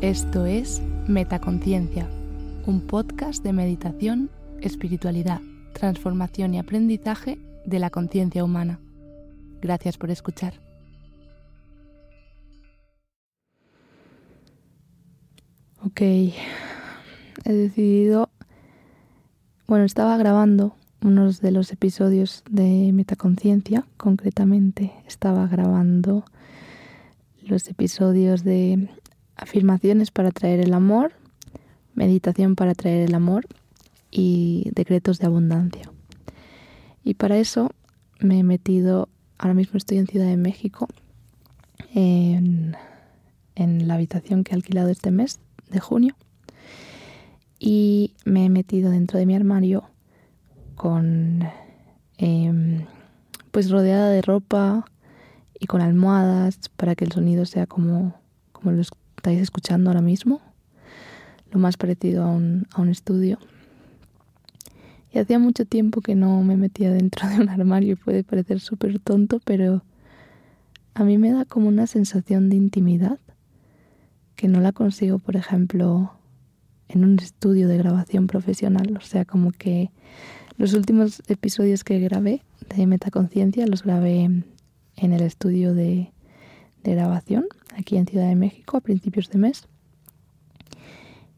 Esto es Metaconciencia, un podcast de meditación, espiritualidad, transformación y aprendizaje de la conciencia humana. Gracias por escuchar. Ok, he decidido, bueno, estaba grabando unos de los episodios de Metaconciencia, concretamente estaba grabando los episodios de afirmaciones para traer el amor, meditación para traer el amor y decretos de abundancia. Y para eso me he metido, ahora mismo estoy en Ciudad de México, en, la habitación que he alquilado este mes de junio y me he metido dentro de mi armario con em, pues rodeada de ropa y con almohadas para que el sonido sea como, como lo estáis escuchando ahora mismo, lo más parecido a un, a un estudio. Y hacía mucho tiempo que no me metía dentro de un armario y puede parecer súper tonto, pero a mí me da como una sensación de intimidad que no la consigo, por ejemplo, en un estudio de grabación profesional. O sea, como que los últimos episodios que grabé de Metaconciencia los grabé en el estudio de, grabación aquí en Ciudad de México a principios de mes.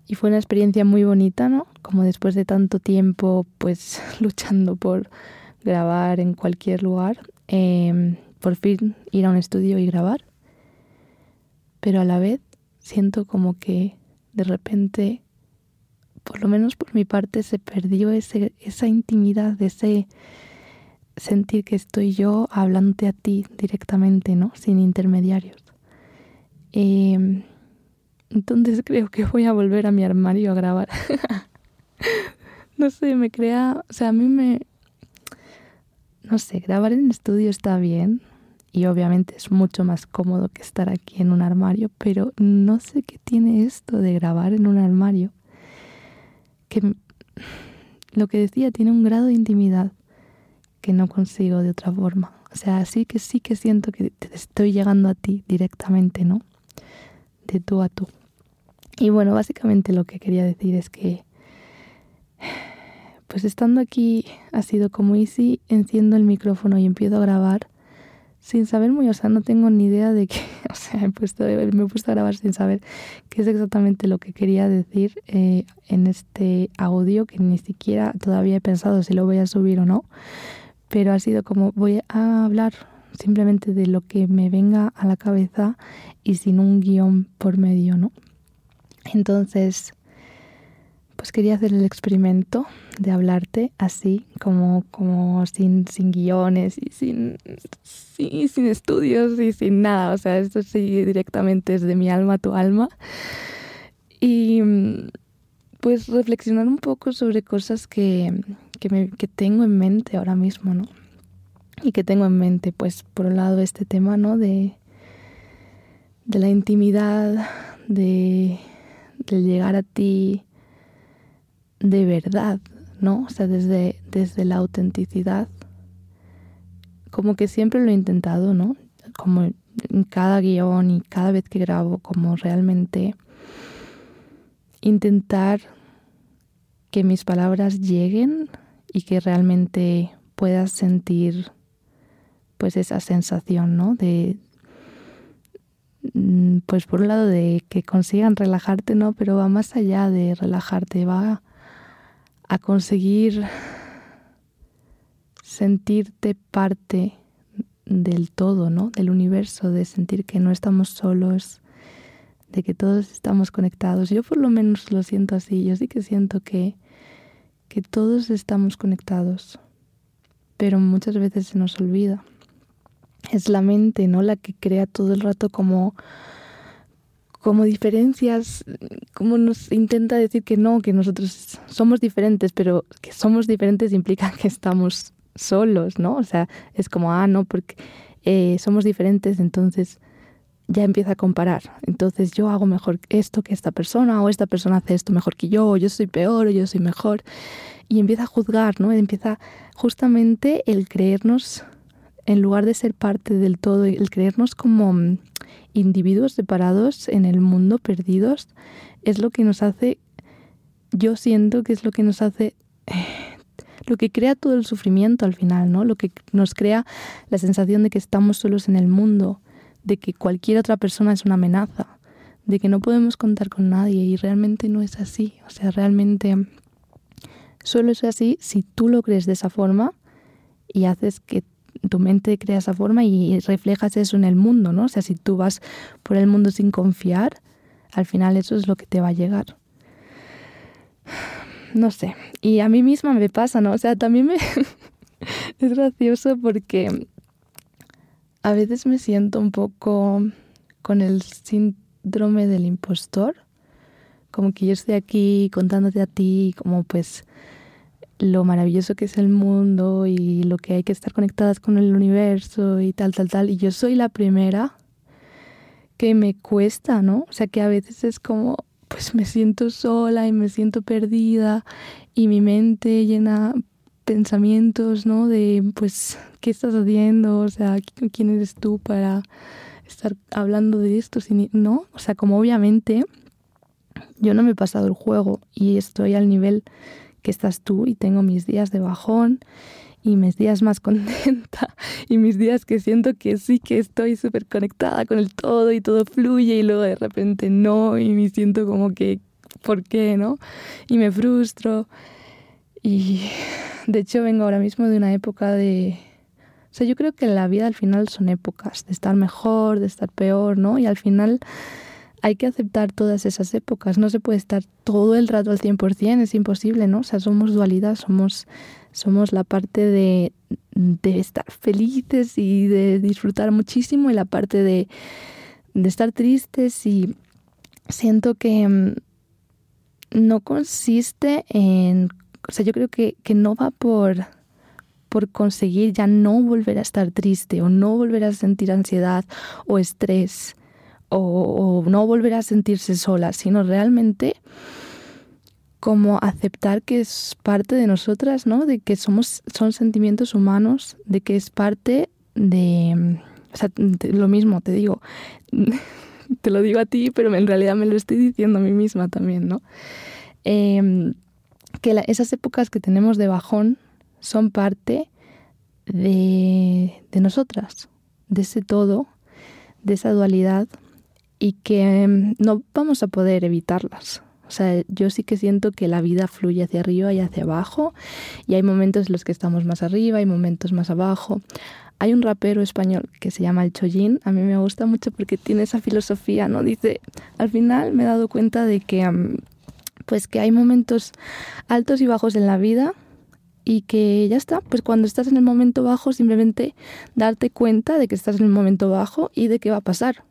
Y fue una experiencia muy bonita, ¿no? Como después de tanto tiempo, pues luchando por grabar en cualquier lugar, em, por fin ir a un estudio y grabar. Pero a la vez siento como que de repente, por lo menos por mi parte, se perdió ese, esa intimidad, ese sentir que estoy yo hablándote a ti directamente, ¿no? Sin intermediarios. Em, entonces creo que voy a volver a mi armario a grabar. no sé, me crea, o sea, a mí me, no sé, grabar en estudio está bien, y obviamente es mucho más cómodo que estar aquí en un armario, pero no sé qué tiene esto de grabar en un armario, que lo que decía tiene un grado de intimidad que no consigo de otra forma. O sea, sí que sí que siento que te estoy llegando a ti directamente, ¿no? De tú a tú. Y bueno, básicamente lo que quería decir es que, pues estando aquí ha sido como easy, enciendo el micrófono y empiezo a grabar sin saber muy, o sea, no tengo ni idea de qué, o sea, he puesto, me he puesto a grabar sin saber qué es exactamente lo que quería decir eh, en este audio, que ni siquiera todavía he pensado si lo voy a subir o no, pero ha sido como voy a hablar simplemente de lo que me venga a la cabeza y sin un guion por medio, ¿no? Entonces, pues quería hacer el experimento de hablarte así, como, como sin, sin guiones y sin, sin estudios y sin nada. O sea, esto sí directamente es de mi alma a tu alma. Y pues reflexionar un poco sobre cosas que, que, me, que tengo en mente ahora mismo, ¿no? Y que tengo en mente, pues, por un lado, este tema, ¿no? De, de la intimidad, de, de llegar a ti, de verdad, ¿no? O sea, desde, desde la autenticidad. Como que siempre lo he intentado, ¿no? Como en cada guion y cada vez que grabo, como realmente intentar que mis palabras lleguen y que realmente puedas sentir pues esa sensación, ¿no? De mm, pues por un lado de que consigan relajarte, ¿no? Pero va más allá de relajarte, va a conseguir sentirte parte del todo, ¿no? Del universo, de sentir que no estamos solos, de que todos estamos conectados. Yo por lo menos lo siento así, yo sí que siento que, que todos estamos conectados, pero muchas veces se nos olvida. Es la mente, ¿no? La que crea todo el rato como como diferencias, como nos intenta decir que no, que nosotros somos diferentes, pero que somos diferentes implica que estamos solos, ¿no? O sea, es como, ah, no, porque eh, somos diferentes, entonces ya empieza a comparar. Entonces yo hago mejor esto que esta persona, o esta persona hace esto mejor que yo, o yo soy peor, o yo soy mejor. Y empieza a juzgar, ¿no? Empieza justamente el creernos en lugar de ser parte del todo, el creernos como mm, individuos separados en el mundo, perdidos, es lo que nos hace, yo siento que es lo que nos hace, lo que crea todo el sufrimiento al final, ¿no? Lo que nos crea la sensación de que estamos solos en el mundo, de que cualquier otra persona es una amenaza, de que no podemos contar con nadie y realmente no es así. O sea, realmente solo es así si tú lo crees de esa forma y haces que tu mente crea esa forma y reflejas eso en el mundo, ¿no? O sea, si tú vas por el mundo sin confiar, al final eso es lo que te va a llegar. No sé. Y a mí misma me pasa, ¿no? O sea, también me... es gracioso porque a veces me siento un poco con el síndrome del impostor. Como que yo estoy aquí contándote a ti como pues lo maravilloso que es el mundo y lo que hay que estar conectadas con el universo y tal, tal, tal. Y yo soy la primera que me cuesta, ¿no? O sea, que a veces es como, pues me siento sola y me siento perdida y mi mente llena pensamientos, ¿no? De, pues, ¿qué estás haciendo? O sea, ¿quién eres tú para estar hablando de esto? ¿No? O sea, como obviamente yo no me he pasado el juego y estoy al nivel que estás tú y tengo mis días de bajón y mis días más contenta y mis días que siento que sí que estoy súper conectada con el todo y todo fluye y luego de repente no y me siento como que, ¿por qué no? Y me frustro. Y de hecho vengo ahora mismo de una época de... O sea, yo creo que la vida al final son épocas, de estar mejor, de estar peor, ¿no? Y al final hay que aceptar todas esas épocas. No se puede estar todo el rato al 100%, es imposible, ¿no? O sea, somos dualidad, somos, somos la parte de, de estar felices y de disfrutar muchísimo y la parte de, de estar tristes y siento que mm, no consiste en... O sea, yo creo que, que no va por por conseguir ya no volver a estar triste o no volver a sentir ansiedad o estrés o, no volver a sentirse sola, sino realmente como aceptar que es parte de nosotras, ¿no? De que somos, son sentimientos humanos, de que es parte de, o sea, lo mismo, te digo, te lo digo a ti, pero en realidad me lo estoy diciendo a mí misma también, ¿no? Em, que esas épocas que tenemos de bajón son parte de, de nosotras, de ese todo, de esa dualidad y que em, no vamos a poder evitarlas. O sea, yo sí que siento que la vida fluye hacia arriba y hacia abajo y hay momentos en los que estamos más arriba, hay momentos más abajo. Hay un rapero español que se llama El Chollín, a mí me gusta mucho porque tiene esa filosofía, ¿no? Dice, al final me he dado cuenta de que em, pues que hay momentos altos y bajos en la vida y que ya está, pues cuando estás en el momento bajo simplemente darte cuenta de que estás en el momento bajo y de qué va a pasar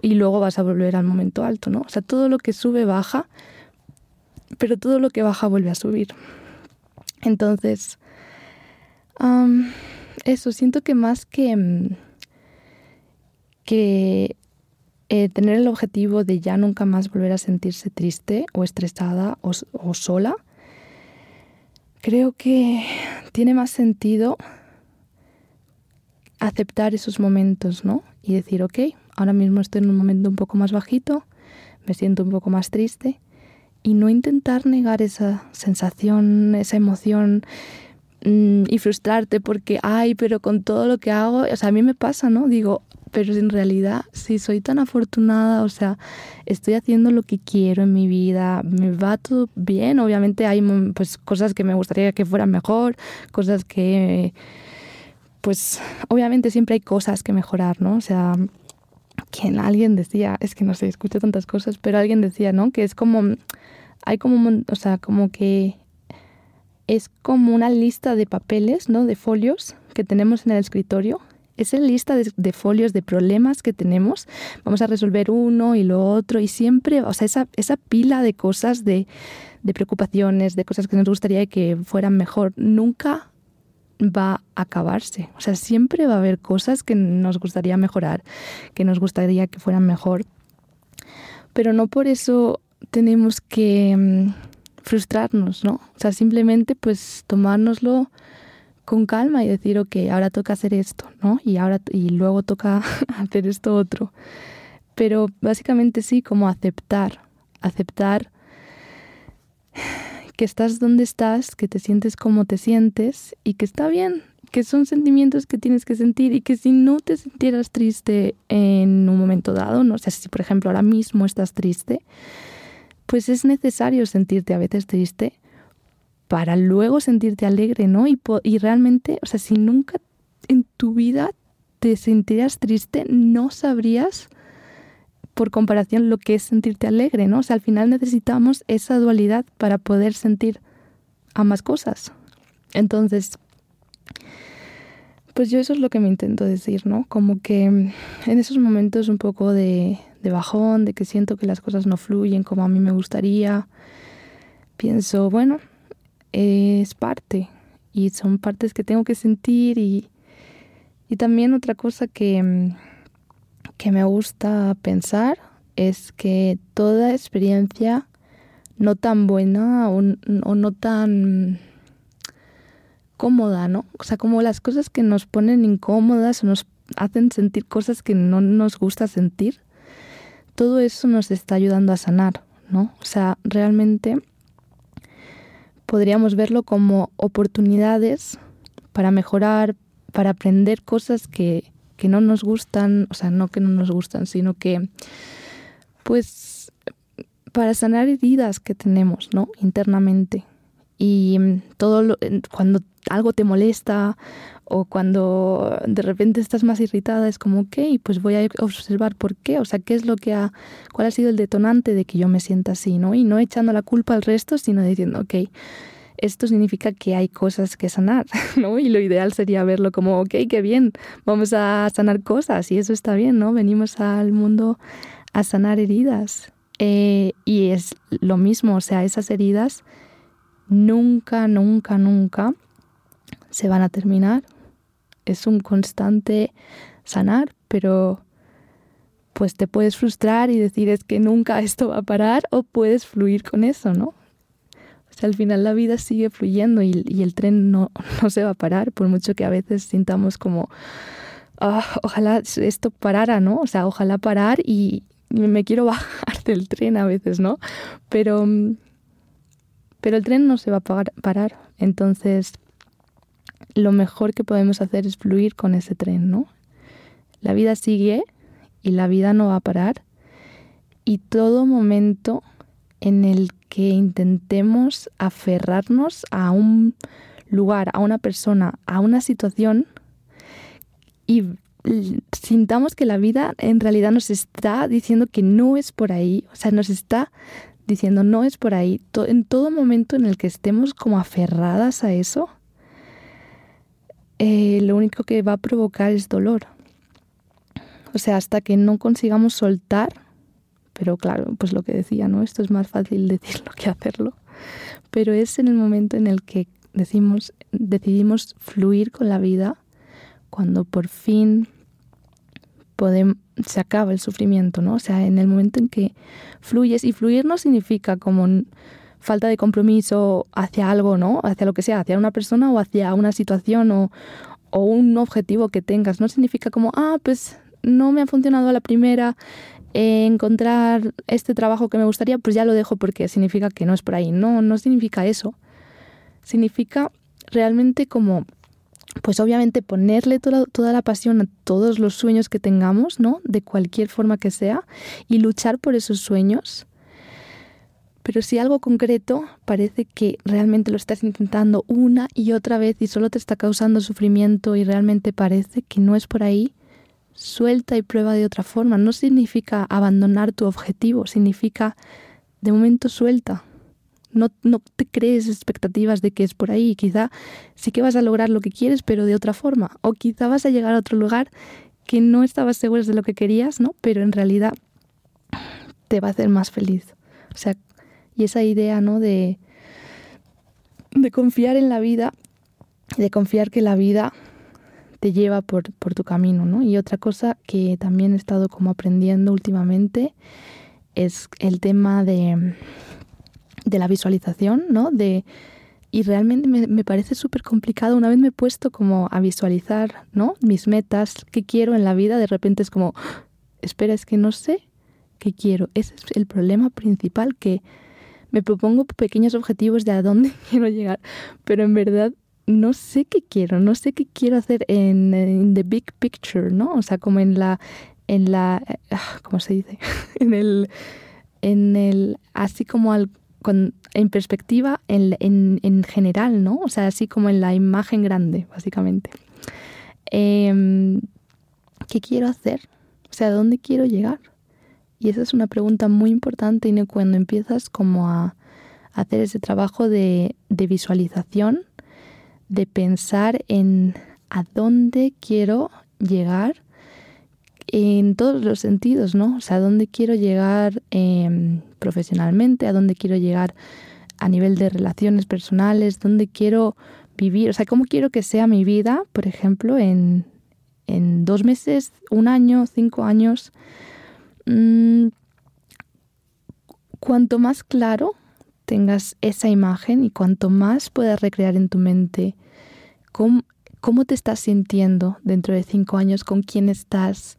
y luego vas a volver al momento alto, ¿no? O sea, todo lo que sube baja, pero todo lo que baja vuelve a subir. Entonces, eso, siento que más que, que eh, tener el objetivo de ya nunca más volver a sentirse triste o estresada o, o sola, creo que tiene más sentido aceptar esos momentos, ¿no? Y decir, ok, ahora mismo estoy en un momento un poco más bajito, me siento un poco más triste y no intentar negar esa sensación, esa emoción mm, y frustrarte porque, ay, pero con todo lo que hago, o sea, a mí me pasa, ¿no? Digo, pero en realidad, si soy tan afortunada, o sea, estoy haciendo lo que quiero en mi vida, me va todo bien, obviamente hay pues cosas que me gustaría que fueran mejor, cosas que, pues, obviamente siempre hay cosas que mejorar, ¿no? O sea, quien alguien decía, es que no sé, escucho tantas cosas, pero alguien decía, ¿no? Que es como, hay como, o sea, como que es como una lista de papeles, ¿no? De folios que tenemos en el escritorio. Esa lista de, folios de problemas que tenemos. Vamos a resolver uno y lo otro y siempre, o sea, esa, esa pila de cosas, de, de preocupaciones, de cosas que nos gustaría que fueran mejor, nunca va a acabarse. O sea, siempre va a haber cosas que nos gustaría mejorar, que nos gustaría que fueran mejor. Pero no por eso tenemos que mm, frustrarnos, ¿no? O sea, simplemente pues tomárnoslo con calma y decir, ok, ahora toca hacer esto, ¿no? Y, ahora, y luego toca hacer esto otro. Pero básicamente sí, como aceptar, aceptar que estás donde estás, que te sientes como te sientes y que está bien, que son sentimientos que tienes que sentir y que si no te sintieras triste en un momento dado, no sé si por ejemplo ahora mismo estás triste, pues es necesario sentirte a veces triste para luego sentirte alegre, ¿no? Y, y realmente, o sea, si nunca en tu vida te sentirías triste, no sabrías por comparación lo que es sentirte alegre, ¿no? O sea, al final necesitamos esa dualidad para poder sentir ambas cosas. Entonces, pues yo eso es lo que me intento decir, ¿no? Como que en esos momentos un poco de, de bajón, de que siento que las cosas no fluyen como a mí me gustaría, pienso, bueno, es parte y son partes que tengo que sentir y, y también otra cosa que, que me gusta pensar es que toda experiencia no tan buena o, o, no tan cómoda, ¿no? O sea, como las cosas que nos ponen incómodas o nos hacen sentir cosas que no nos gusta sentir, todo eso nos está ayudando a sanar, ¿no? O sea, realmente podríamos verlo como oportunidades para mejorar, para aprender cosas que, que no nos gustan, o sea, no que no nos gustan, sino que, pues, para sanar heridas que tenemos, ¿no? Internamente. Y todo lo, cuando algo te molesta o cuando de repente estás más irritada es como, ok, pues voy a observar por qué, o sea, qué es lo que ha, cuál ha sido el detonante de que yo me sienta así, ¿no? Y no echando la culpa al resto, sino diciendo, ok, esto significa que hay cosas que sanar, ¿no? Y lo ideal sería verlo como, ok, qué bien, vamos a sanar cosas y eso está bien, ¿no? Venimos al mundo a sanar heridas. Eh, y es lo mismo, o sea, esas heridas nunca, nunca, nunca se van a terminar. Es un constante sanar, pero pues te puedes frustrar y decir es que nunca esto va a parar o puedes fluir con eso, ¿no? O sea, al final la vida sigue fluyendo y, el tren no, no, se va a parar, por mucho que a veces sintamos como, ah, ojalá esto parara, ¿no? O sea, ojalá parar y me quiero bajar del tren a veces, ¿no? Pero, pero el tren no se va a parar. Entonces, lo mejor que podemos hacer es fluir con ese tren, ¿no? La vida sigue y la vida no va a parar y todo momento en el que intentemos aferrarnos a un lugar, a una persona, a una situación y sintamos que la vida en realidad nos está diciendo que no es por ahí, o sea, nos está diciendo no es por ahí, en todo momento en el que estemos como aferradas a eso, eh, lo único que va a provocar es dolor. O sea, hasta que no consigamos soltar, pero claro, pues lo que decía, ¿no? Esto es más fácil decirlo que hacerlo. Pero es en el momento en el que decimos, decidimos fluir con la vida, cuando por fin se acaba el sufrimiento, ¿no? O sea, en el momento en que fluyes, y fluir no significa como falta de compromiso hacia algo, ¿no? Hacia lo que sea, hacia una persona o hacia una situación o, o un objetivo que tengas. No significa como, ah, pues no me ha funcionado a la primera, eh, encontrar este trabajo que me gustaría, pues ya lo dejo porque significa que no es por ahí. No, no significa eso. Significa realmente como, pues obviamente ponerle toda, toda la pasión a todos los sueños que tengamos, ¿no? De cualquier forma que sea, y luchar por esos sueños pero si algo concreto parece que realmente lo estás intentando una y otra vez y solo te está causando sufrimiento y realmente parece que no es por ahí, suelta y prueba de otra forma. No significa abandonar tu objetivo, significa de momento suelta. No, no te crees expectativas de que es por ahí. Quizá sí que vas a lograr lo que quieres, pero de otra forma. O quizá vas a llegar a otro lugar que no estabas seguro de lo que querías, ¿no? Pero en realidad te va a hacer más feliz. O sea, y esa idea, ¿no? De, de confiar en la vida, de confiar que la vida te lleva por, tu camino, ¿no? Y otra cosa que también he estado como aprendiendo últimamente es el tema de, de la visualización, ¿no? De y realmente me, me parece súper complicado. Una vez me he puesto como a visualizar, ¿no? Mis metas, qué quiero en la vida, de repente es como, espera, es que no sé qué quiero. Ese es el problema principal, que me propongo pequeños objetivos de a dónde quiero llegar, pero en verdad no sé qué quiero, no sé qué quiero hacer en, en the big picture, ¿no? O sea, como en la, en la, ah, ¿cómo se dice? en el, en el, así como al, con, en perspectiva en, en, en, general, ¿no? O sea, así como en la imagen grande, básicamente. Eh, ¿Qué quiero hacer? O sea, ¿a dónde quiero llegar? Y esa es una pregunta muy importante y cuando empiezas como a hacer ese trabajo de, de visualización, de pensar en a dónde quiero llegar en todos los sentidos, ¿no? O sea, a dónde quiero llegar eh, profesionalmente, a dónde quiero llegar a nivel de relaciones personales, dónde quiero vivir, o sea, cómo quiero que sea mi vida, por ejemplo, en, en dos meses, un año, cinco años. Mm, cuanto más claro tengas esa imagen y cuanto más puedas recrear en tu mente cómo, cómo te estás sintiendo dentro de cinco años, con quién estás,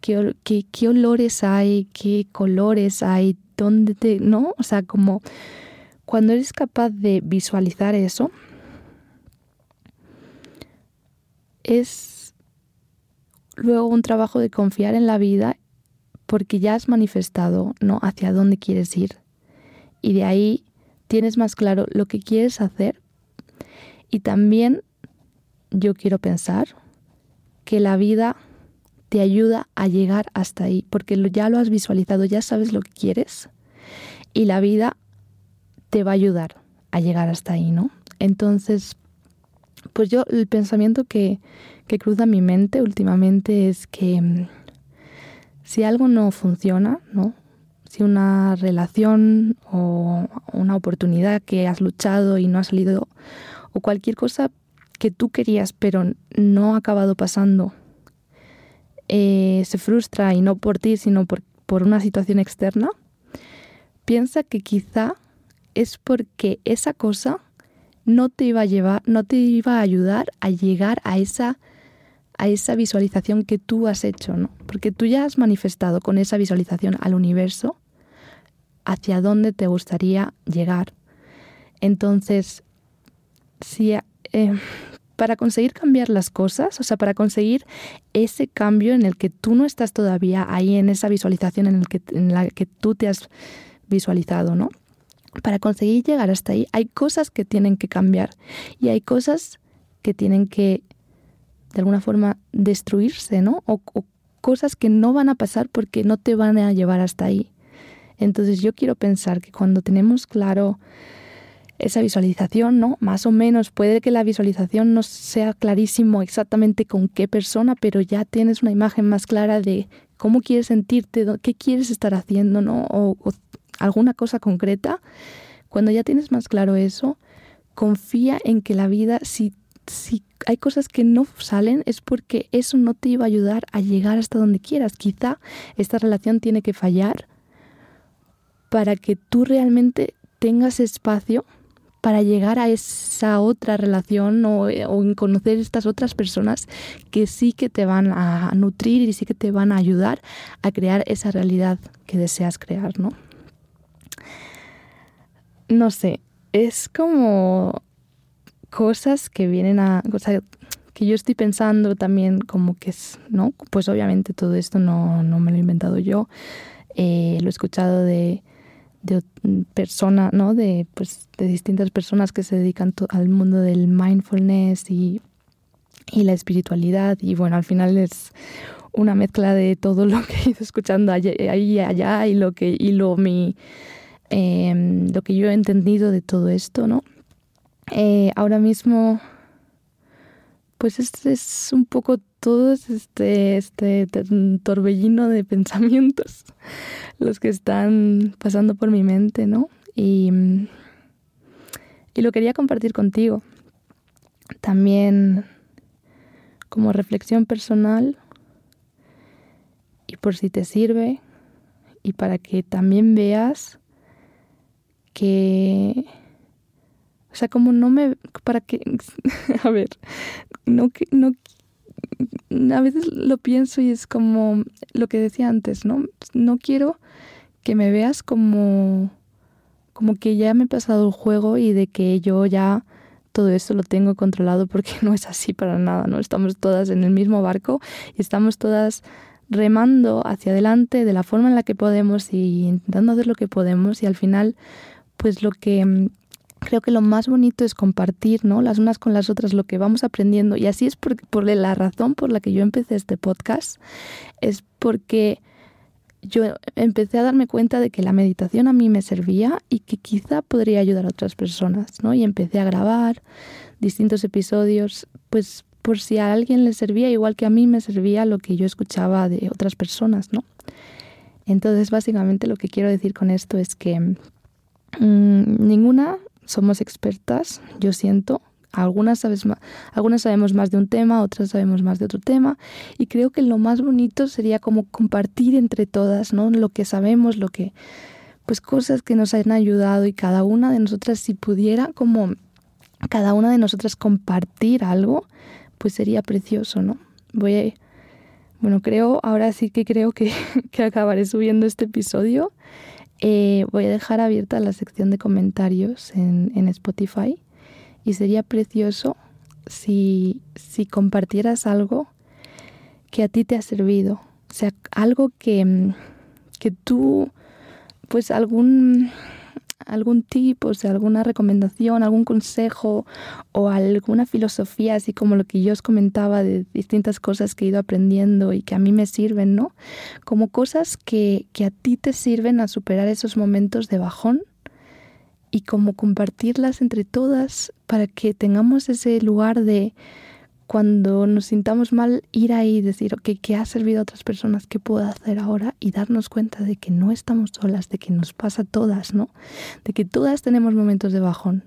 qué, qué, qué olores hay, qué colores hay, dónde te... ¿No? O sea, como cuando eres capaz de visualizar eso, es luego un trabajo de confiar en la vida porque ya has manifestado ¿no? hacia dónde quieres ir. Y de ahí tienes más claro lo que quieres hacer. Y también yo quiero pensar que la vida te ayuda a llegar hasta ahí, porque ya lo has visualizado, ya sabes lo que quieres y la vida te va a ayudar a llegar hasta ahí, ¿no? Entonces, pues yo el pensamiento que, que cruza mi mente últimamente es que mm, si algo no funciona, ¿no? Si una relación o una oportunidad que has luchado y no ha salido, o cualquier cosa que tú querías pero no ha acabado pasando, eh, se frustra y no por ti, sino por, por una situación externa, piensa que quizá es porque esa cosa no te iba a llevar, no te iba a ayudar a llegar a esa a esa visualización que tú has hecho, ¿no? Porque tú ya has manifestado con esa visualización al universo hacia dónde te gustaría llegar. Entonces, si eh, para conseguir cambiar las cosas, o sea, para conseguir ese cambio en el que tú no estás todavía ahí en esa visualización en, el que, en la que tú te has visualizado, ¿no? Para conseguir llegar hasta ahí hay cosas que tienen que cambiar y hay cosas que tienen que de alguna forma destruirse, ¿no? O, o, cosas que no van a pasar porque no te van a llevar hasta ahí. Entonces yo quiero pensar que cuando tenemos claro esa visualización, ¿no? Más o menos puede que la visualización no sea clarísimo exactamente con qué persona, pero ya tienes una imagen más clara de cómo quieres sentirte, qué quieres estar haciendo, ¿no? O, alguna cosa concreta. Cuando ya tienes más claro eso, confía en que la vida, si si hay cosas que no salen es porque eso no te iba a ayudar a llegar hasta donde quieras. Quizá esta relación tiene que fallar para que tú realmente tengas espacio para llegar a esa otra relación o, o conocer estas otras personas que sí que te van a nutrir y sí que te van a ayudar a crear esa realidad que deseas crear, ¿no? No sé, es como cosas que vienen a... Que yo estoy pensando también como que es, ¿no? Pues obviamente todo esto no, no me lo he inventado yo, eh, lo he escuchado de, de personas, ¿no? De, pues, de distintas personas que se dedican al mundo del mindfulness y, y la espiritualidad y bueno, al final es una mezcla de todo lo que he ido escuchando ahí y allá y lo que, y lo, mi, eh, lo que yo he entendido de todo esto, ¿no? Eh, ahora mismo, pues este es un poco todo este, este torbellino de pensamientos los que están pasando por mi mente, ¿no? Y, y lo quería compartir contigo. También como reflexión personal y por si te sirve y para que también veas que O sea, como no me... para que... a ver, no, no a veces lo pienso y es como lo que decía antes, ¿no? No quiero que me veas como como que ya me he pasado el juego y de que yo ya todo esto lo tengo controlado porque no es así para nada, ¿no? Estamos todas en el mismo barco y estamos todas remando hacia adelante de la forma en la que podemos y intentando hacer lo que podemos y al final pues lo que creo que lo más bonito es compartir, ¿no? Las unas con las otras lo que vamos aprendiendo y así es por, por la razón por la que yo empecé este podcast es porque yo empecé a darme cuenta de que la meditación a mí me servía y que quizá podría ayudar a otras personas, ¿no? Y empecé a grabar distintos episodios, pues por si a alguien le servía igual que a mí me servía lo que yo escuchaba de otras personas, ¿no? Entonces, básicamente lo que quiero decir con esto es que mm, ninguna somos expertas, yo siento, algunas, sabes más, algunas sabemos más de un tema, otras sabemos más de otro tema. Y creo que lo más bonito sería como compartir entre todas, ¿no? Lo que sabemos, lo que, pues cosas que nos han ayudado y cada una de nosotras, si pudiera como cada una de nosotras compartir algo, pues sería precioso, ¿no? Voy bueno, creo, ahora sí que creo que, que acabaré subiendo este episodio. Eh, voy a dejar abierta la sección de comentarios en, en Spotify y sería precioso si, si compartieras algo que a ti te ha servido, o sea, algo que, que tú, pues algún, algún tip, o sea, alguna recomendación, algún consejo o alguna filosofía, así como lo que yo os comentaba de distintas cosas que he ido aprendiendo y que a mí me sirven, ¿no? Como cosas que, que a ti te sirven a superar esos momentos de bajón y como compartirlas entre todas para que tengamos ese lugar de cuando nos sintamos mal, ir ahí y decir, ok, ¿qué ha servido a otras personas? ¿Qué puedo hacer ahora? Y darnos cuenta de que no estamos solas, de que nos pasa a todas, ¿no? De que todas tenemos momentos de bajón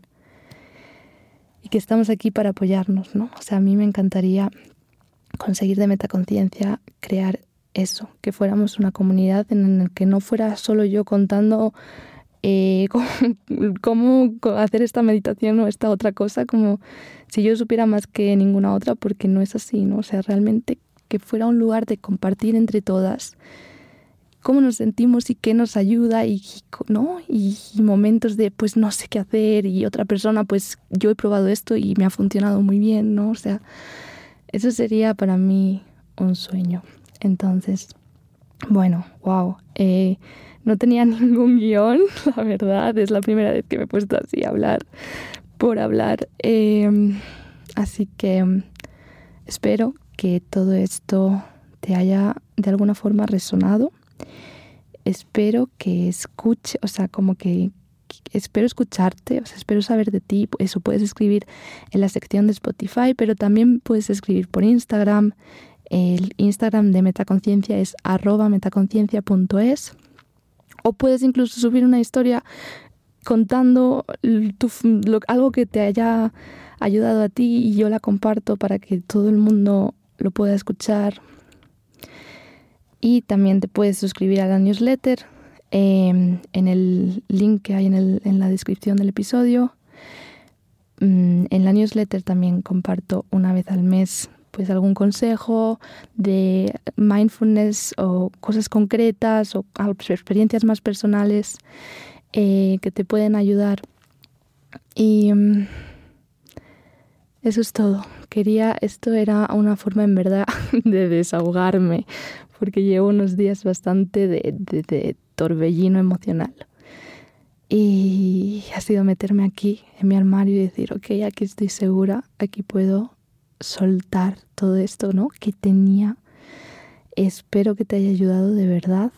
y que estamos aquí para apoyarnos, ¿no? O sea, a mí me encantaría conseguir de metaconciencia crear eso, que fuéramos una comunidad en la que no fuera solo yo contando eh, cómo, hacer esta meditación o esta otra cosa, como si yo supiera más que ninguna otra, porque no es así, ¿no? O sea, realmente que fuera un lugar de compartir entre todas cómo nos sentimos y qué nos ayuda y, ¿no? Y, momentos de pues no sé qué hacer y otra persona pues yo he probado esto y me ha funcionado muy bien, ¿no? O sea, eso sería para mí un sueño. Entonces, bueno, wow. No tenía ningún guion, la verdad. Es la primera vez que me he puesto así a hablar por hablar. Em, así que em, espero que todo esto te haya de alguna forma resonado. Espero que escuche, o sea, como que, espero escucharte, o sea, espero saber de ti. Eso puedes escribir en la sección de Spotify, pero también puedes escribir por Instagram. El Instagram de Metaconciencia es arroba metaconciencia.es o puedes incluso subir una historia contando algo que te haya ayudado a ti y yo la comparto para que todo el mundo lo pueda escuchar. Y también te puedes suscribir a la newsletter em, en el link que hay en, en la descripción del episodio. Mm, en la newsletter también comparto una vez al mes pues algún consejo de mindfulness o cosas concretas o experiencias más personales eh, que te pueden ayudar. Y mm, eso es todo. Quería, esto era una forma en verdad de desahogarme, porque llevo unos días bastante de, de torbellino emocional. Y ha sido meterme aquí en mi armario y decir, ok, aquí estoy segura, aquí puedo soltar todo esto, ¿no? Que tenía. Espero que te haya ayudado de verdad.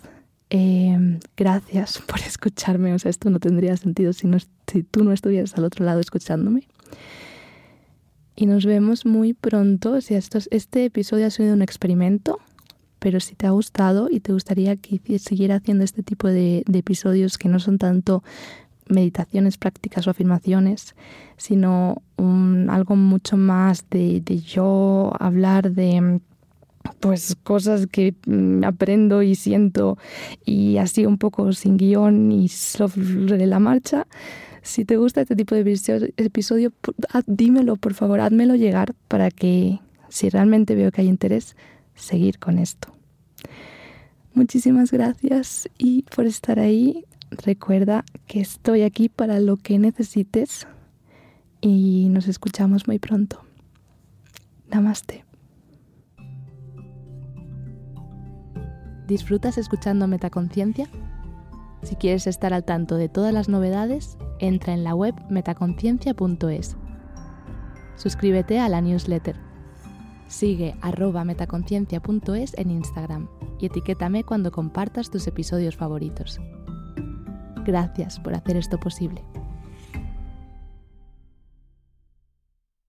Em, gracias por escucharme. O sea, esto no tendría sentido si, no, si tú no estuvieras al otro lado escuchándome. Y nos vemos muy pronto. O esto, este episodio ha sido un experimento, pero si te ha gustado y te gustaría que siguiera haciendo este tipo de episodios que no son tanto meditaciones prácticas o afirmaciones, sino algo mucho más de, yo hablar de pues cosas que mm, aprendo y siento y así un poco sin guion y sobre la marcha. Si te gusta este tipo de episodio, dímelo, por favor, házmelo llegar para que, si realmente veo que hay interés, seguir con esto. Muchísimas gracias y por estar ahí. Recuerda que estoy aquí para lo que necesites y nos escuchamos muy pronto. Namaste. ¿Disfrutas escuchando Metaconciencia? Si quieres estar al tanto de todas las novedades, entra en la web metaconciencia.es. Suscríbete a la newsletter. Sigue arroba metaconciencia.es en Instagram y etiquétame cuando compartas tus episodios favoritos. Gracias por hacer esto posible.